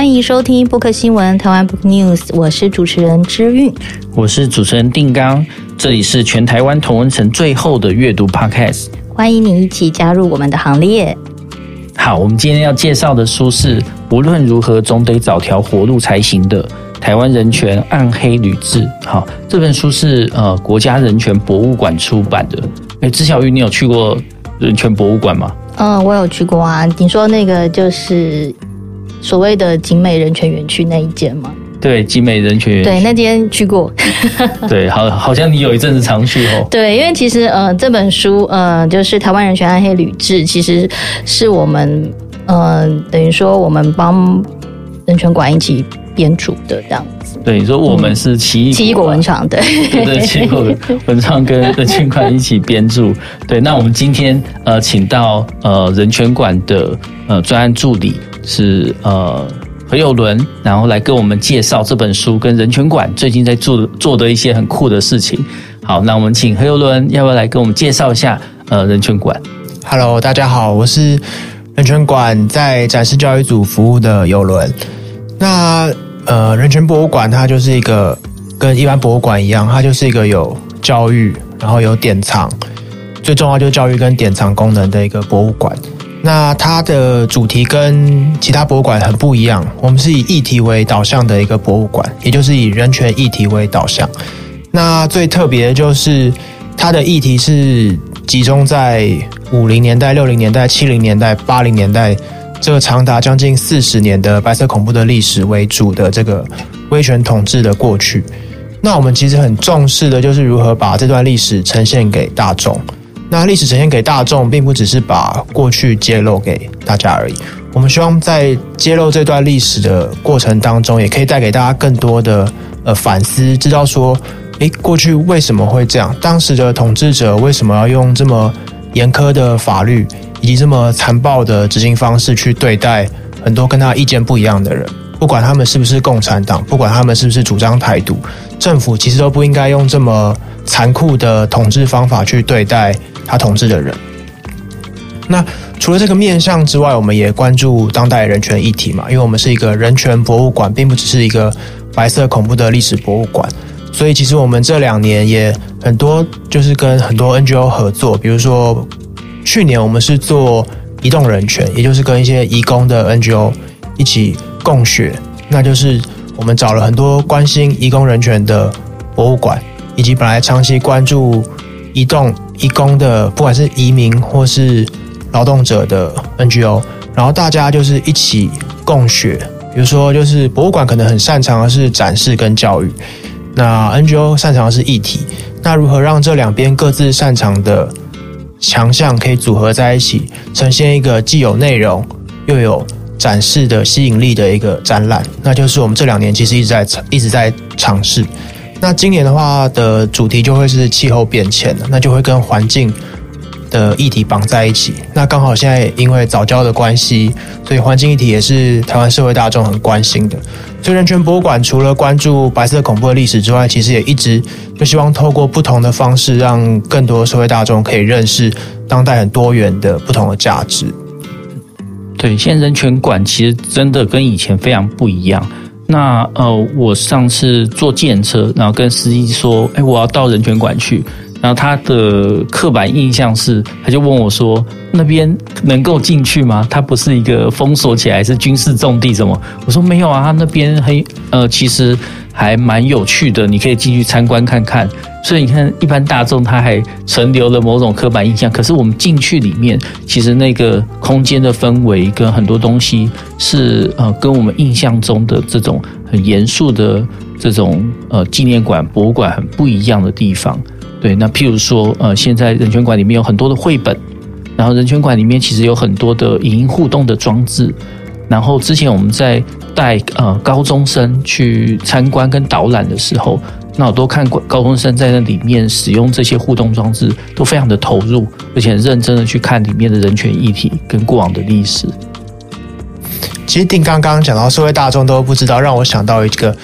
欢迎收听 Book 新闻台湾 Book News，我是主持人之韵，我是主持人定刚，这里是全台湾同文城最后的阅读 Podcast，欢迎你一起加入我们的行列。好，我们今天要介绍的书是无论如何总得找条活路才行的台湾人权暗黑旅志。好，这本书是呃国家人权博物馆出版的。哎，知晓玉，你有去过人权博物馆吗？嗯，我有去过啊。你说那个就是。所谓的景美人权园区那一间吗？对，景美人权。对，那间去过。对，好，好像你有一阵子常去哦。对，因为其实呃，这本书呃，就是《台湾人权暗黑旅志》，其实是我们呃，等于说我们帮人权馆一起编组的这样子。对，你说我们是奇异奇异果文创，对，对，奇异果文创跟人权馆一起编著。对，那我们今天呃，请到呃人权馆的呃专案助理。是呃何友伦，然后来跟我们介绍这本书跟人权馆最近在做做的一些很酷的事情。好，那我们请何友伦要不要来跟我们介绍一下呃人权馆？Hello，大家好，我是人权馆在展示教育组服务的友伦。那呃人权博物馆它就是一个跟一般博物馆一样，它就是一个有教育，然后有典藏，最重要就是教育跟典藏功能的一个博物馆。那它的主题跟其他博物馆很不一样，我们是以议题为导向的一个博物馆，也就是以人权议题为导向。那最特别的就是它的议题是集中在五零年代、六零年代、七零年代、八零年代这个长达将近四十年的白色恐怖的历史为主的这个威权统治的过去。那我们其实很重视的就是如何把这段历史呈现给大众。那历史呈现给大众，并不只是把过去揭露给大家而已。我们希望在揭露这段历史的过程当中，也可以带给大家更多的呃反思，知道说，诶，过去为什么会这样？当时的统治者为什么要用这么严苛的法律，以及这么残暴的执行方式去对待很多跟他意见不一样的人？不管他们是不是共产党，不管他们是不是主张台独，政府其实都不应该用这么残酷的统治方法去对待。他统治的人。那除了这个面向之外，我们也关注当代人权议题嘛，因为我们是一个人权博物馆，并不只是一个白色恐怖的历史博物馆。所以，其实我们这两年也很多，就是跟很多 NGO 合作，比如说去年我们是做移动人权，也就是跟一些移工的 NGO 一起共学，那就是我们找了很多关心移工人权的博物馆，以及本来长期关注。移动移工的，不管是移民或是劳动者的 NGO，然后大家就是一起共学。比如说，就是博物馆可能很擅长的是展示跟教育，那 NGO 擅长的是议题。那如何让这两边各自擅长的强项可以组合在一起，呈现一个既有内容又有展示的吸引力的一个展览？那就是我们这两年其实一直在一直在尝试。那今年的话的主题就会是气候变迁，那就会跟环境的议题绑在一起。那刚好现在因为早教的关系，所以环境议题也是台湾社会大众很关心的。所以人权博物馆除了关注白色恐怖的历史之外，其实也一直就希望透过不同的方式，让更多社会大众可以认识当代很多元的不同的价值。对，现在人权馆其实真的跟以前非常不一样。那呃，我上次坐计程车，然后跟司机说：“哎，我要到人权馆去。”然后他的刻板印象是，他就问我说：“那边能够进去吗？它不是一个封锁起来，是军事重地，怎么？”我说：“没有啊，他那边很呃，其实还蛮有趣的，你可以进去参观看看。”所以你看，一般大众他还存留了某种刻板印象。可是我们进去里面，其实那个空间的氛围跟很多东西是呃，跟我们印象中的这种很严肃的这种呃纪念馆、博物馆很不一样的地方。对，那譬如说呃，现在人权馆里面有很多的绘本，然后人权馆里面其实有很多的影音互动的装置。然后之前我们在带呃高中生去参观跟导览的时候。那我都看过高中生在那里面使用这些互动装置，都非常的投入，而且很认真的去看里面的人权议题跟过往的历史。其实定刚刚讲到社会大众都不知道，让我想到一个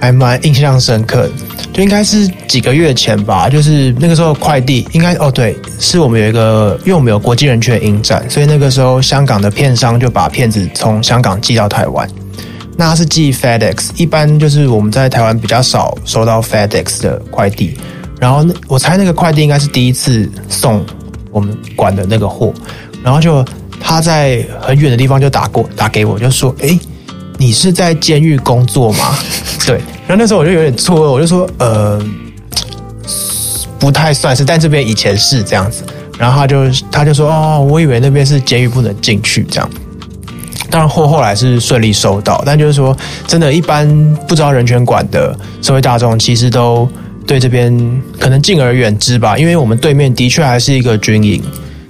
还蛮印象深刻，就应该是几个月前吧，就是那个时候快递应该哦对，是我们有一个，因为我们有国际人权影展，所以那个时候香港的片商就把片子从香港寄到台湾。那他是寄 FedEx，一般就是我们在台湾比较少收到 FedEx 的快递。然后我猜那个快递应该是第一次送我们管的那个货，然后就他在很远的地方就打过打给我，就说：“诶，你是在监狱工作吗？”对。然后那时候我就有点错愕，我就说：“呃，不太算是，但这边以前是这样子。”然后他就他就说：“哦，我以为那边是监狱，不能进去这样。”当然货后来是顺利收到，但就是说，真的，一般不知道人权馆的社会大众，其实都。对这边可能敬而远之吧，因为我们对面的确还是一个军营。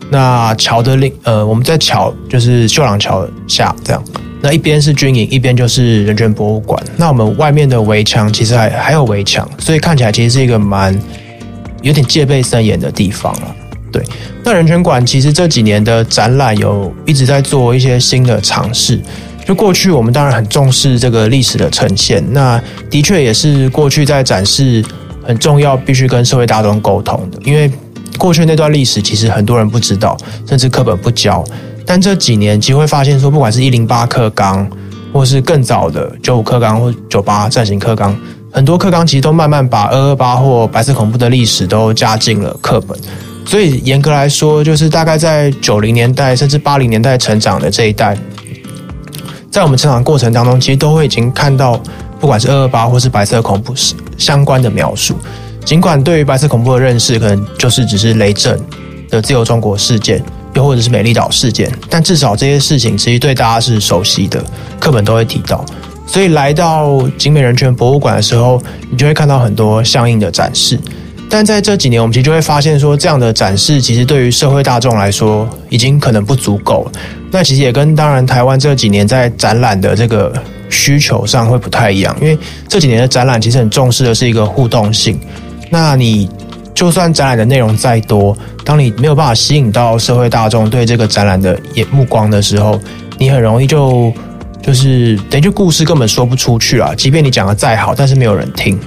那桥的另呃，我们在桥就是秀朗桥下这样，那一边是军营，一边就是人权博物馆。那我们外面的围墙其实还还有围墙，所以看起来其实是一个蛮有点戒备森严的地方了。对，那人权馆其实这几年的展览有一直在做一些新的尝试。就过去我们当然很重视这个历史的呈现，那的确也是过去在展示。很重要，必须跟社会大众沟通的，因为过去那段历史其实很多人不知道，甚至课本不教。但这几年，其实会发现说，不管是一零八课纲，或是更早的九五课纲或九八暂行课纲，很多课纲其实都慢慢把二二八或白色恐怖的历史都加进了课本。所以严格来说，就是大概在九零年代甚至八零年代成长的这一代，在我们成长过程当中，其实都会已经看到。不管是二二八或是白色恐怖相关的描述，尽管对于白色恐怖的认识可能就是只是雷震的自由中国事件，又或者是美丽岛事件，但至少这些事情其实对大家是熟悉的，课本都会提到。所以来到景美人权博物馆的时候，你就会看到很多相应的展示。但在这几年，我们其实就会发现说，这样的展示其实对于社会大众来说，已经可能不足够了。那其实也跟当然台湾这几年在展览的这个。需求上会不太一样，因为这几年的展览其实很重视的是一个互动性。那你就算展览的内容再多，当你没有办法吸引到社会大众对这个展览的眼目光的时候，你很容易就就是等于故事根本说不出去了。即便你讲的再好，但是没有人听。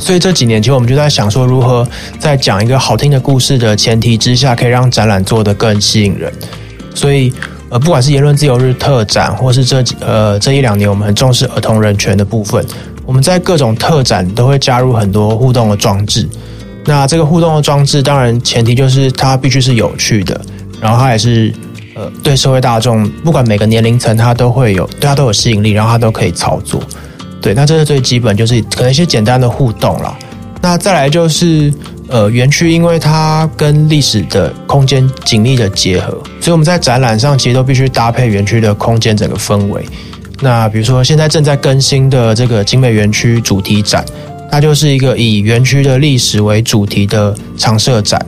所以这几年其实我们就在想说，如何在讲一个好听的故事的前提之下，可以让展览做得更吸引人。所以。呃，不管是言论自由日特展，或是这几呃这一两年我们很重视儿童人权的部分，我们在各种特展都会加入很多互动的装置。那这个互动的装置，当然前提就是它必须是有趣的，然后它也是呃对社会大众，不管每个年龄层，它都会有对它都有吸引力，然后它都可以操作。对，那这是最基本，就是可能一些简单的互动啦。那再来就是。呃，园区因为它跟历史的空间紧密的结合，所以我们在展览上其实都必须搭配园区的空间整个氛围。那比如说现在正在更新的这个景美园区主题展，它就是一个以园区的历史为主题的常设展。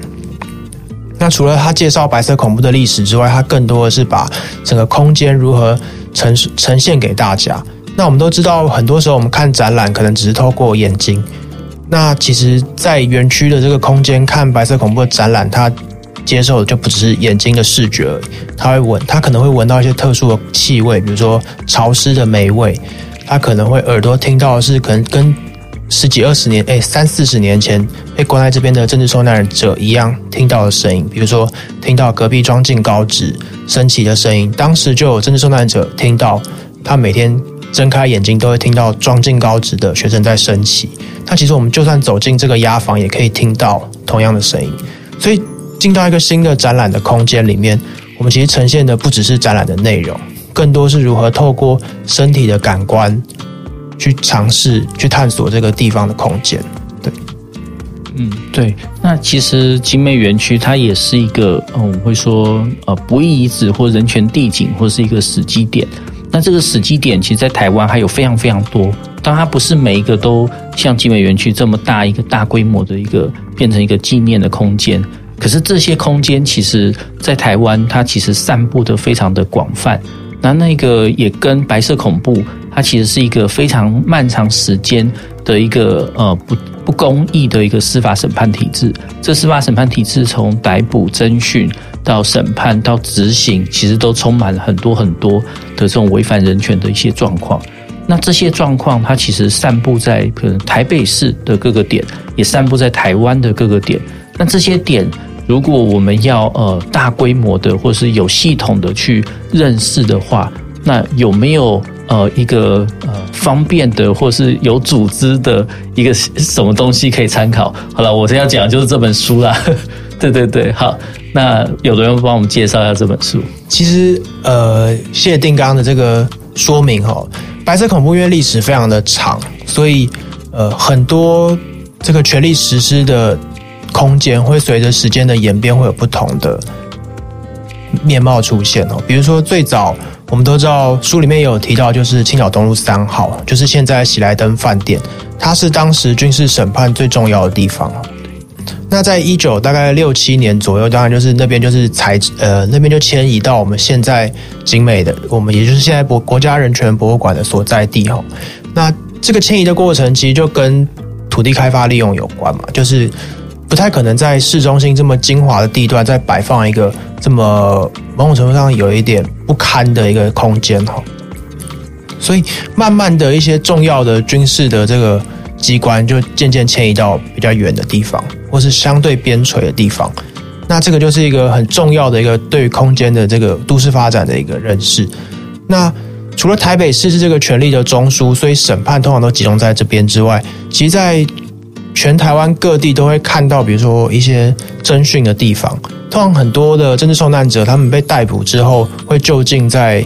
那除了它介绍白色恐怖的历史之外，它更多的是把整个空间如何呈呈现给大家。那我们都知道，很多时候我们看展览可能只是透过眼睛。那其实，在园区的这个空间看白色恐怖的展览，它接受的就不只是眼睛的视觉而已，它会闻，它可能会闻到一些特殊的气味，比如说潮湿的霉味，它可能会耳朵听到的是可能跟十几二十年，哎，三四十年前被关在这边的政治受难者一样听到的声音，比如说听到隔壁庄进高职升旗的声音，当时就有政治受难者听到，他每天睁开眼睛都会听到庄进高职的学生在升旗。那其实我们就算走进这个押房，也可以听到同样的声音。所以进到一个新的展览的空间里面，我们其实呈现的不只是展览的内容，更多是如何透过身体的感官去尝试、去探索这个地方的空间。对，嗯，对。那其实景美园区它也是一个，嗯，我们会说，呃，不义遗址或人权地景，或是一个史迹点。那这个史迹点，其实，在台湾还有非常非常多。当它不是每一个都像集美园区这么大一个大规模的一个变成一个纪念的空间，可是这些空间其实，在台湾它其实散布的非常的广泛。那那个也跟白色恐怖，它其实是一个非常漫长时间的一个呃不不公义的一个司法审判体制。这司法审判体制从逮捕、侦讯到审判到执行，其实都充满了很多很多的这种违反人权的一些状况。那这些状况，它其实散布在可能台北市的各个点，也散布在台湾的各个点。那这些点，如果我们要呃大规模的或是有系统的去认识的话，那有没有呃一个呃方便的或是有组织的一个什么东西可以参考。好了，我现在要讲的就是这本书啦。对对对，好，那有的人帮我们介绍一下这本书。其实呃，谢定刚的这个说明哈，白色恐怖因为历史非常的长，所以呃很多这个权力实施的空间会随着时间的演变会有不同的。面貌出现哦，比如说最早我们都知道书里面有提到，就是青岛东路三号，就是现在喜来登饭店，它是当时军事审判最重要的地方。那在一九大概六七年左右，当然就是那边就是才呃那边就迁移到我们现在景美的，我们也就是现在国国家人权博物馆的所在地哈。那这个迁移的过程其实就跟土地开发利用有关嘛，就是。不太可能在市中心这么精华的地段再摆放一个这么某种程度上有一点不堪的一个空间哈，所以慢慢的一些重要的军事的这个机关就渐渐迁移到比较远的地方，或是相对边陲的地方。那这个就是一个很重要的一个对于空间的这个都市发展的一个认识。那除了台北市是这个权力的中枢，所以审判通常都集中在这边之外，其实在。全台湾各地都会看到，比如说一些侦讯的地方。通常很多的政治受难者，他们被逮捕之后，会就近在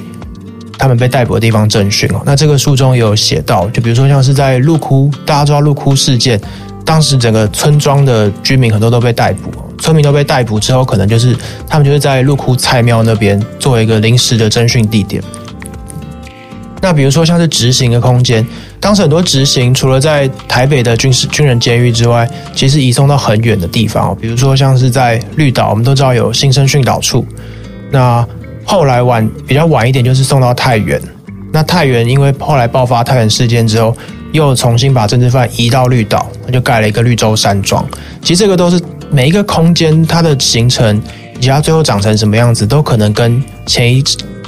他们被逮捕的地方征讯哦。那这个书中也有写到，就比如说像是在鹿窟，大家知道鹿窟事件，当时整个村庄的居民很多都被逮捕，村民都被逮捕之后，可能就是他们就是在鹿窟蔡庙那边作为一个临时的征讯地点。那比如说像是执行的空间，当时很多执行除了在台北的军事军人监狱之外，其实移送到很远的地方，比如说像是在绿岛，我们都知道有新生训导处。那后来晚比较晚一点，就是送到太原。那太原因为后来爆发太原事件之后，又重新把政治犯移到绿岛，那就盖了一个绿洲山庄。其实这个都是每一个空间它的形成以及它最后长成什么样子，都可能跟前一。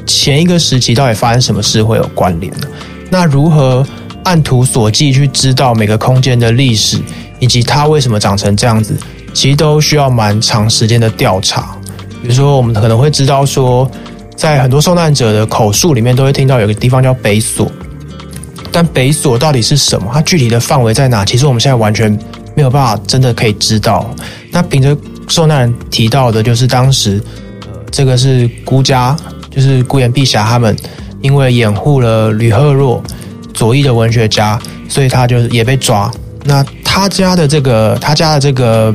前一个时期到底发生什么事会有关联的？那如何按图索骥去知道每个空间的历史，以及它为什么长成这样子，其实都需要蛮长时间的调查。比如说，我们可能会知道说，在很多受难者的口述里面，都会听到有个地方叫北所，但北所到底是什么？它具体的范围在哪？其实我们现在完全没有办法真的可以知道。那凭着受难人提到的，就是当时，呃，这个是孤家。就是孤言碧霞他们，因为掩护了吕赫若，左翼的文学家，所以他就是也被抓。那他家的这个，他家的这个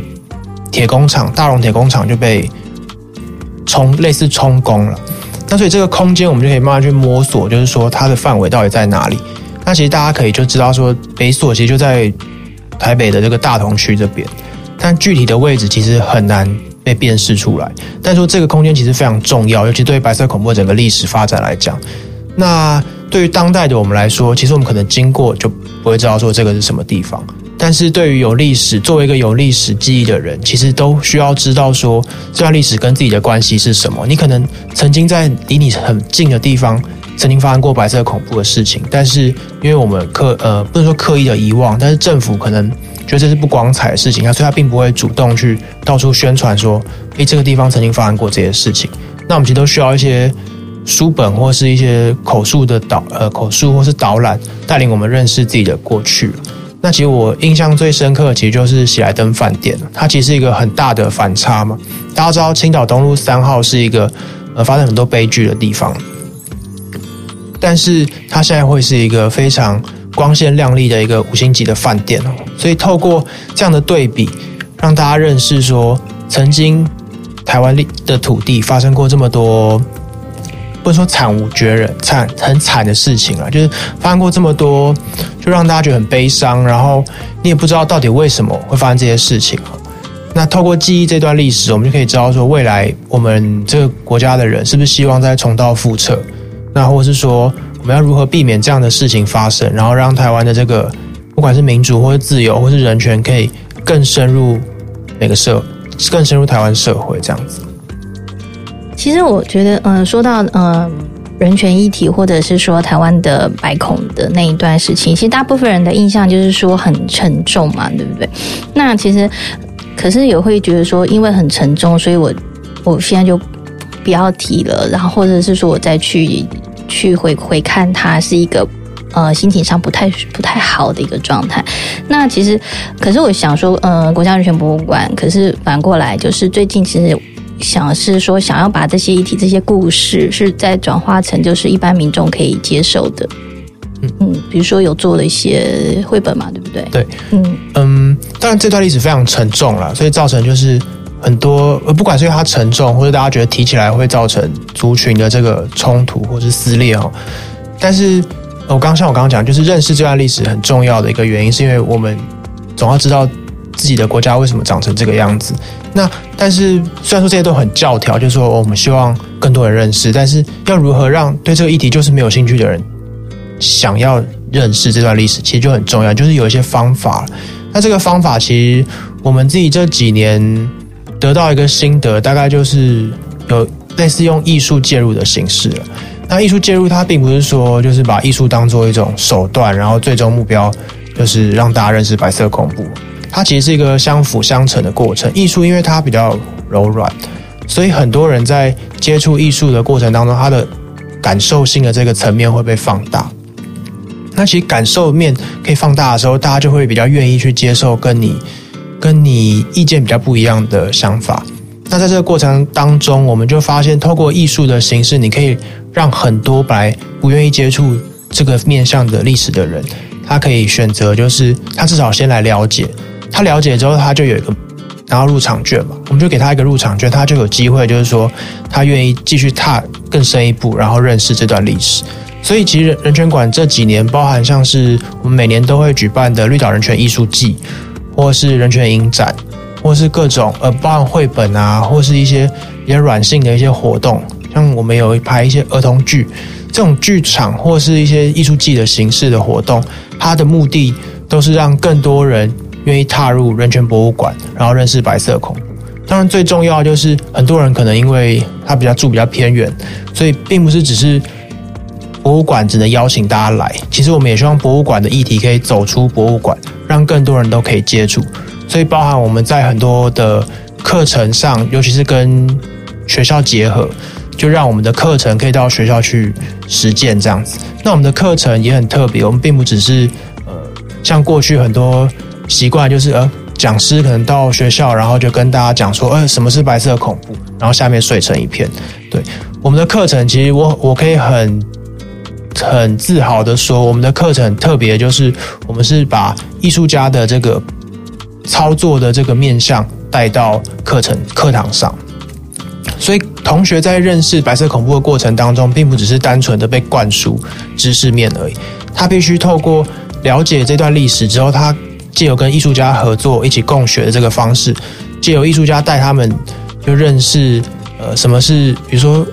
铁工厂，大龙铁工厂就被充类似充公了。那所以这个空间，我们就可以慢慢去摸索，就是说它的范围到底在哪里。那其实大家可以就知道说，北所其实就在台北的这个大同区这边，但具体的位置其实很难。被辨识出来，但说这个空间其实非常重要，尤其对白色恐怖整个历史发展来讲。那对于当代的我们来说，其实我们可能经过就不会知道说这个是什么地方。但是对于有历史，作为一个有历史记忆的人，其实都需要知道说这段历史跟自己的关系是什么。你可能曾经在离你很近的地方曾经发生过白色恐怖的事情，但是因为我们刻呃不能说刻意的遗忘，但是政府可能。觉得这是不光彩的事情，所以他并不会主动去到处宣传说，诶，这个地方曾经发生过这些事情。那我们其实都需要一些书本或是一些口述的导呃口述或是导览，带领我们认识自己的过去。那其实我印象最深刻，其实就是喜来登饭店，它其实是一个很大的反差嘛。大家知道青岛东路三号是一个呃发生很多悲剧的地方，但是它现在会是一个非常。光鲜亮丽的一个五星级的饭店哦，所以透过这样的对比，让大家认识说，曾经台湾的土地发生过这么多，不能说惨无绝人、惨很惨的事情啊，就是发生过这么多，就让大家觉得很悲伤，然后你也不知道到底为什么会发生这些事情。那透过记忆这段历史，我们就可以知道说，未来我们这个国家的人是不是希望再重蹈覆辙？那或者是说，我们要如何避免这样的事情发生，然后让台湾的这个不管是民主或是自由或是人权，可以更深入每个社，更深入台湾社会这样子。其实我觉得，嗯、说到嗯、人权议题，或者是说台湾的白恐的那一段事情，其实大部分人的印象就是说很沉重嘛，对不对？那其实可是也会觉得说，因为很沉重，所以我我现在就不要提了，然后或者是说我再去。去回回看它，是一个呃心情上不太不太好的一个状态。那其实，可是我想说，呃，国家人权博物馆，可是反过来就是最近其实想是说，想要把这些议题、这些故事，是在转化成就是一般民众可以接受的。嗯，比如说有做了一些绘本嘛，对不对？对，嗯嗯，当然这段历史非常沉重了，所以造成就是很多，呃，不管是因为它沉重，或者大家觉得提起来会造成族群的这个冲突或是撕裂哦。但是，我刚像我刚刚讲，就是认识这段历史很重要的一个原因，是因为我们总要知道自己的国家为什么长成这个样子。那但是虽然说这些都很教条，就是说我们希望更多人认识，但是要如何让对这个议题就是没有兴趣的人，想要认识这段历史，其实就很重要，就是有一些方法。那这个方法，其实我们自己这几年得到一个心得，大概就是有类似用艺术介入的形式了。那艺术介入，它并不是说就是把艺术当做一种手段，然后最终目标就是让大家认识白色恐怖。它其实是一个相辅相成的过程。艺术因为它比较柔软，所以很多人在接触艺术的过程当中，他的感受性的这个层面会被放大。那其实感受面可以放大的时候，大家就会比较愿意去接受跟你跟你意见比较不一样的想法。那在这个过程当中，我们就发现，透过艺术的形式，你可以让很多本来不愿意接触这个面向的历史的人，他可以选择，就是他至少先来了解。他了解之后，他就有一个拿到入场券嘛，我们就给他一个入场券，他就有机会，就是说他愿意继续踏更深一步，然后认识这段历史。所以，其实人权馆这几年，包含像是我们每年都会举办的绿岛人权艺术季，或是人权影展，或是各种呃，包含绘本啊，或是一些比较软性的一些活动，像我们有拍一些儿童剧，这种剧场或是一些艺术季的形式的活动，它的目的都是让更多人愿意踏入人权博物馆，然后认识白色恐怖。当然，最重要的就是很多人可能因为他比较住比较偏远，所以并不是只是。博物馆只能邀请大家来，其实我们也希望博物馆的议题可以走出博物馆，让更多人都可以接触。所以，包含我们在很多的课程上，尤其是跟学校结合，就让我们的课程可以到学校去实践这样子。那我们的课程也很特别，我们并不只是呃，像过去很多习惯，就是呃，讲师可能到学校，然后就跟大家讲说，呃，什么是白色恐怖，然后下面碎成一片。对，我们的课程，其实我我可以很。很自豪的说，我们的课程特别，就是我们是把艺术家的这个操作的这个面向带到课程课堂上，所以同学在认识白色恐怖的过程当中，并不只是单纯的被灌输知识面而已，他必须透过了解这段历史之后，他借由跟艺术家合作，一起共学的这个方式，借由艺术家带他们就认识呃什么是，比如说。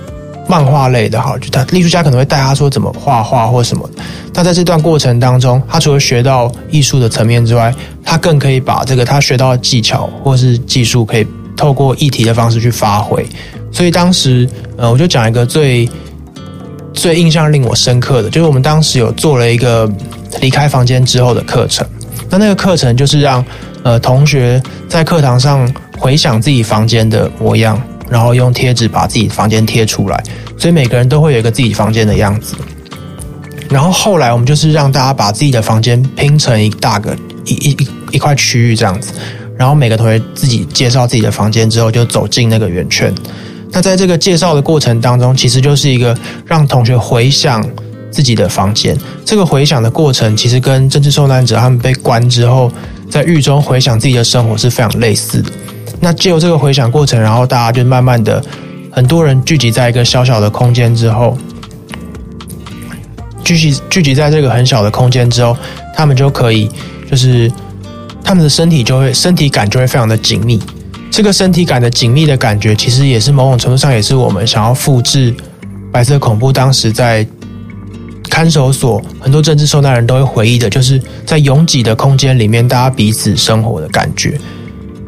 漫画类的哈，就他艺术家可能会带他说怎么画画或什么。那在这段过程当中，他除了学到艺术的层面之外，他更可以把这个他学到的技巧或是技术，可以透过议题的方式去发挥。所以当时，呃，我就讲一个最最印象令我深刻的，就是我们当时有做了一个离开房间之后的课程。那那个课程就是让呃同学在课堂上回想自己房间的模样。然后用贴纸把自己房间贴出来，所以每个人都会有一个自己房间的样子。然后后来我们就是让大家把自己的房间拼成一大个一一一一块区域这样子，然后每个同学自己介绍自己的房间之后，就走进那个圆圈。那在这个介绍的过程当中，其实就是一个让同学回想自己的房间。这个回想的过程，其实跟政治受难者他们被关之后，在狱中回想自己的生活是非常类似的。那借由这个回想过程，然后大家就慢慢的，很多人聚集在一个小小的空间之后，聚集聚集在这个很小的空间之后，他们就可以，就是他们的身体就会身体感就会非常的紧密。这个身体感的紧密的感觉，其实也是某种程度上也是我们想要复制白色恐怖当时在看守所很多政治受难人都会回忆的，就是在拥挤的空间里面，大家彼此生活的感觉。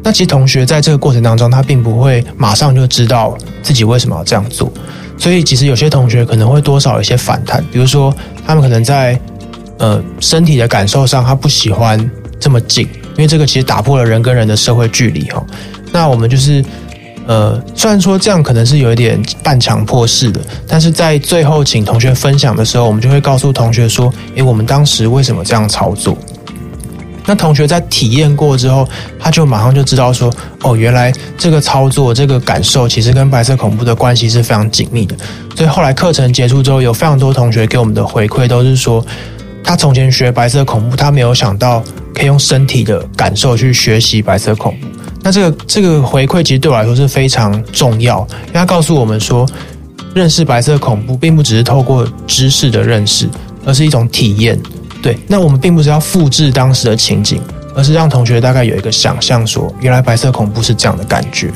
那其实同学在这个过程当中，他并不会马上就知道自己为什么要这样做，所以其实有些同学可能会多少有一些反弹，比如说他们可能在呃身体的感受上，他不喜欢这么近，因为这个其实打破了人跟人的社会距离哈。那我们就是呃，虽然说这样可能是有一点半强迫式的，但是在最后请同学分享的时候，我们就会告诉同学说：“诶，我们当时为什么这样操作？”那同学在体验过之后，他就马上就知道说：“哦，原来这个操作、这个感受，其实跟白色恐怖的关系是非常紧密的。”所以后来课程结束之后，有非常多同学给我们的回馈都是说，他从前学白色恐怖，他没有想到可以用身体的感受去学习白色恐怖。那这个这个回馈其实对我来说是非常重要，因为他告诉我们说，认识白色恐怖并不只是透过知识的认识，而是一种体验。对，那我们并不是要复制当时的情景，而是让同学大概有一个想象，说原来白色恐怖是这样的感觉。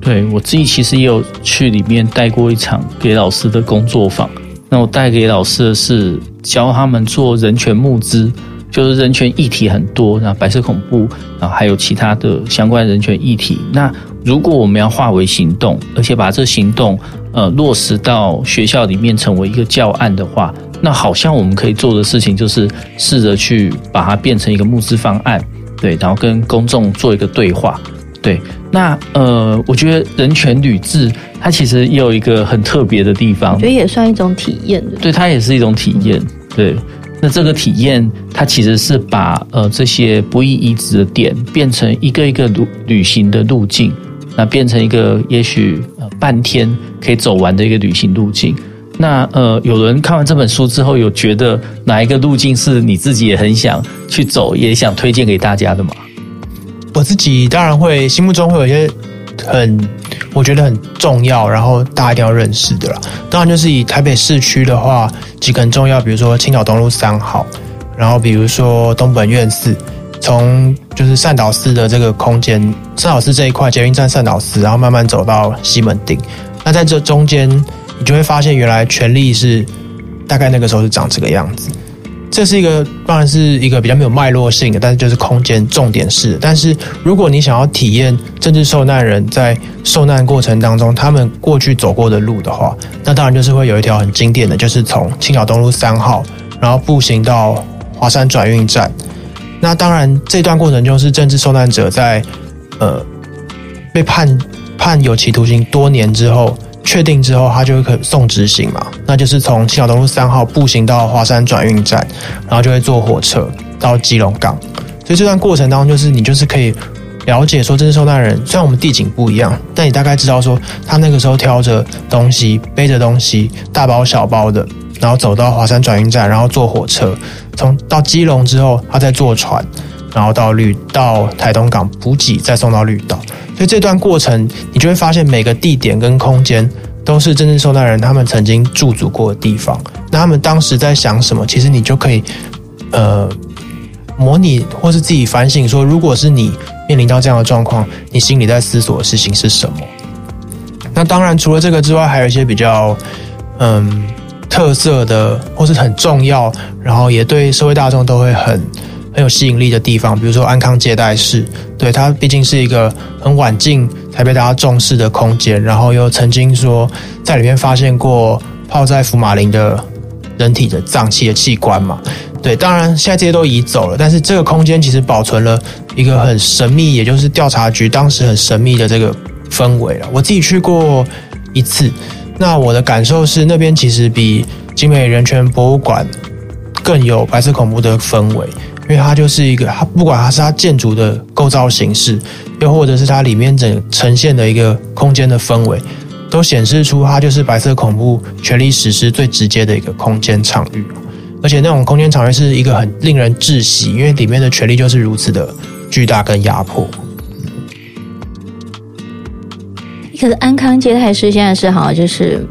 对，我自己其实也有去里面带过一场给老师的工作坊，那我带给老师的是教他们做人权募资。就是人权议题很多，然后白色恐怖，然后还有其他的相关人权议题。那如果我们要化为行动，而且把这行动呃落实到学校里面成为一个教案的话，那好像我们可以做的事情就是试着去把它变成一个募资方案，对，然后跟公众做一个对话，对。那呃，我觉得人权旅志它其实也有一个很特别的地方，我觉得也算一种体验，对，它也是一种体验，对。那这个体验，它其实是把呃这些不易移植的点变成一个一个旅旅行的路径，那变成一个也许呃半天可以走完的一个旅行路径。那呃，有人看完这本书之后，有觉得哪一个路径是你自己也很想去走，也想推荐给大家的吗？我自己当然会，心目中会有一些很。我觉得很重要，然后大家一定要认识的啦。当然，就是以台北市区的话，几个很重要，比如说青岛东路三号，然后比如说东本愿寺，从就是善导寺的这个空间，善导寺这一块捷运站善导寺，然后慢慢走到西门町。那在这中间，你就会发现原来权力是大概那个时候是长这个样子。这是一个，当然是一个比较没有脉络性的，但是就是空间重点是。但是如果你想要体验政治受难人在受难过程当中他们过去走过的路的话，那当然就是会有一条很经典的，就是从青岛东路三号，然后步行到华山转运站。那当然这段过程就是政治受难者在呃被判判有期徒刑多年之后。确定之后，他就会可送执行嘛，那就是从青岛东路三号步行到华山转运站，然后就会坐火车到基隆港。所以这段过程当中，就是你就是可以了解说，政治受难人虽然我们地景不一样，但你大概知道说，他那个时候挑着东西，背着东西，大包小包的，然后走到华山转运站，然后坐火车，从到基隆之后，他再坐船，然后到绿到台东港补给，再送到绿岛。所以这段过程，你就会发现每个地点跟空间都是真正受难人他们曾经驻足过的地方。那他们当时在想什么？其实你就可以呃模拟或是自己反省说，如果是你面临到这样的状况，你心里在思索的事情是什么？那当然，除了这个之外，还有一些比较嗯特色的或是很重要，然后也对社会大众都会很。很有吸引力的地方，比如说安康接待室，对，它毕竟是一个很晚近才被大家重视的空间，然后又曾经说在里面发现过泡在福马林的人体的脏器的器官嘛，对，当然现在这些都移走了，但是这个空间其实保存了一个很神秘，也就是调查局当时很神秘的这个氛围了。我自己去过一次，那我的感受是那边其实比精美人权博物馆更有白色恐怖的氛围。因为它就是一个，它不管它是它建筑的构造形式，又或者是它里面整呈现的一个空间的氛围，都显示出它就是白色恐怖权力实施最直接的一个空间场域。而且那种空间场域是一个很令人窒息，因为里面的权力就是如此的巨大跟压迫。可是安康接待室现在是好像就是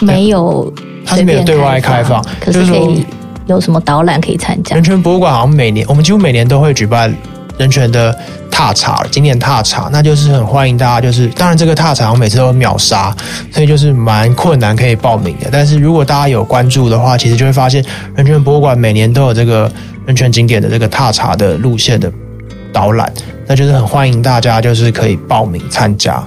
没有，它是没有对外开放，可是可以。有什么导览可以参加？人权博物馆好像每年，我们几乎每年都会举办人权的踏查，景点踏查，那就是很欢迎大家。就是当然，这个踏查我每次都秒杀，所以就是蛮困难可以报名的。但是如果大家有关注的话，其实就会发现人权博物馆每年都有这个人权景点的这个踏查的路线的导览，那就是很欢迎大家，就是可以报名参加。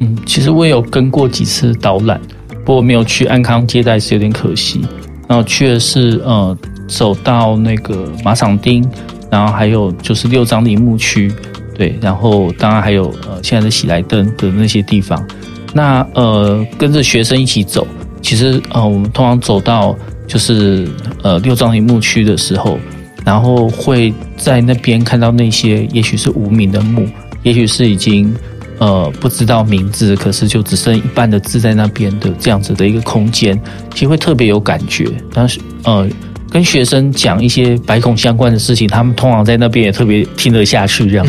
嗯，其实我也有跟过几次导览，不过没有去安康接待是有点可惜。然后去的是呃，走到那个马场町，然后还有就是六张犁墓区，对，然后当然还有呃现在的喜来登的那些地方。那呃跟着学生一起走，其实呃我们通常走到就是呃六张犁墓区的时候，然后会在那边看到那些也许是无名的墓，也许是已经呃不知道名字，可是就只剩一半的字在那边的这样子的一个空间，其实会特别有感觉。但是呃。跟学生讲一些白孔相关的事情，他们通常在那边也特别听得下去，这样。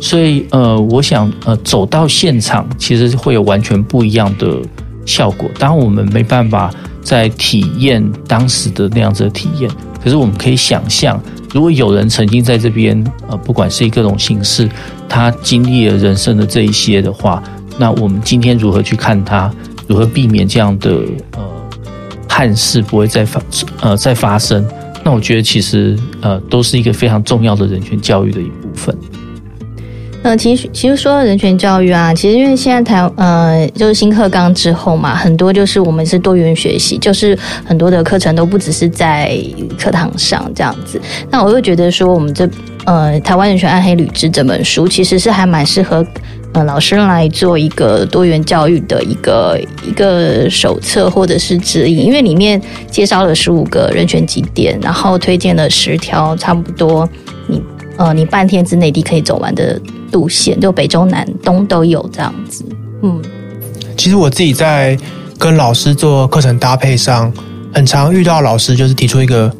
所以，呃，我想，呃，走到现场其实会有完全不一样的效果。当然，我们没办法在体验当时的那样子的体验，可是我们可以想象，如果有人曾经在这边，呃，不管是以各种形式，他经历了人生的这一些的话，那我们今天如何去看他，如何避免这样的，呃。憾事不会再发，呃，再发生。那我觉得其实呃，都是一个非常重要的人权教育的一部分。呃，其实其实说到人权教育啊，其实因为现在台呃，就是新课纲之后嘛，很多就是我们是多元学习，就是很多的课程都不只是在课堂上这样子。那我又觉得说，我们这呃，台湾人权暗黑履历这本书，其实是还蛮适合。呃，老师来做一个多元教育的一个一个手册或者是指引，因为里面介绍了十五个人权基点，然后推荐了十条差不多你呃你半天之内你可以走完的路线，就北中南东都有这样子。嗯，其实我自己在跟老师做课程搭配上，很常遇到老师就是提出一个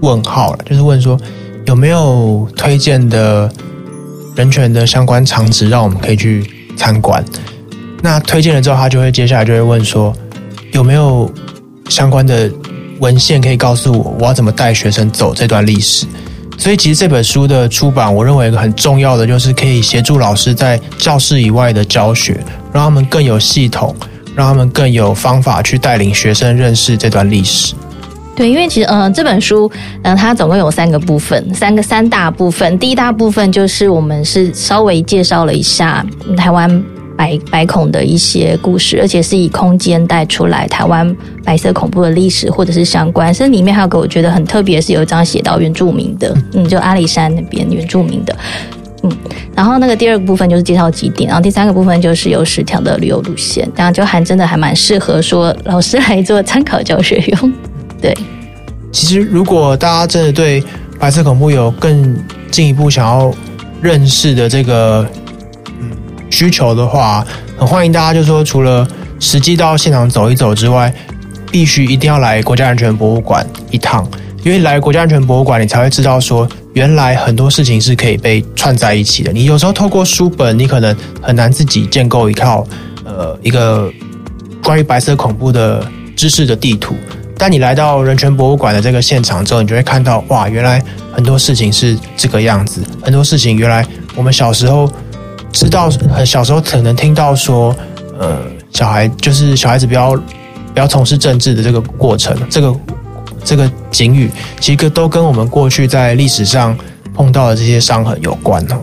问号了，就是问说有没有推荐的。人权的相关场址，让我们可以去参观。那推荐了之后，他就会接下来就会问说，有没有相关的文献可以告诉我，我要怎么带学生走这段历史？所以，其实这本书的出版，我认为一个很重要的就是可以协助老师在教室以外的教学，让他们更有系统，让他们更有方法去带领学生认识这段历史。对，因为其实，嗯、呃，这本书，嗯、呃，它总共有三个部分，三个三大部分。第一大部分就是我们是稍微介绍了一下台湾白白恐的一些故事，而且是以空间带出来台湾白色恐怖的历史或者是相关。甚至里面还有个我觉得很特别，是有一张写到原住民的，嗯，就阿里山那边原住民的，嗯。然后那个第二个部分就是介绍几点，然后第三个部分就是有十条的旅游路线，然后就还真的还蛮适合说老师来做参考教学用。对，其实如果大家真的对白色恐怖有更进一步想要认识的这个嗯需求的话，很欢迎大家，就是说除了实际到现场走一走之外，必须一定要来国家安全博物馆一趟，因为来国家安全博物馆，你才会知道说原来很多事情是可以被串在一起的。你有时候透过书本，你可能很难自己建构一套呃一个关于白色恐怖的知识的地图。但你来到人权博物馆的这个现场之后，你就会看到，哇，原来很多事情是这个样子。很多事情原来我们小时候知道，小时候可能听到说，呃，小孩就是小孩子不要不要从事政治的这个过程，这个这个警语，其实都跟我们过去在历史上碰到的这些伤痕有关哦。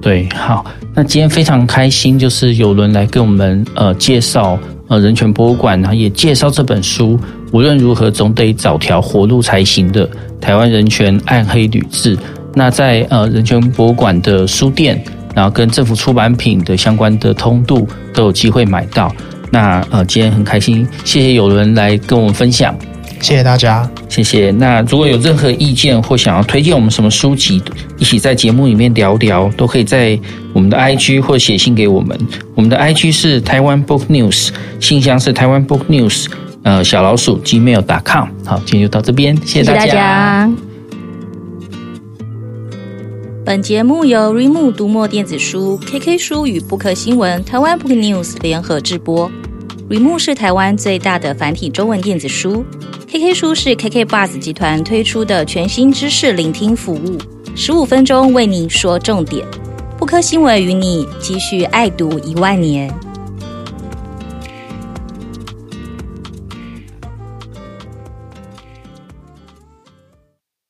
对，好，那今天非常开心，就是有人来跟我们呃介绍。呃，人权博物馆然后也介绍这本书，无论如何总得找条活路才行的台湾人权暗黑旅志。那在呃人权博物馆的书店，然后跟政府出版品的相关的通路都有机会买到。那呃今天很开心，谢谢有人来跟我们分享。谢谢大家，谢谢。那如果有任何意见或想要推荐我们什么书籍，一起在节目里面聊聊，都可以在我们的 IG 或写信给我们。我们的 IG 是台湾 Book News，信箱是台湾 Book News，呃，小老鼠 gmail.com。好，今天就到这边，谢谢大家。谢谢大家。本节目由 r e m o 读墨电子书、KK 书与 Book 新闻、台湾 Book News 联合制播。r e m o 是台湾最大的繁体中文电子书。KK 书是 KK Buzz 集团推出的全新知识聆听服务，十五分钟为你说重点。布克新闻与你继续爱读一万年。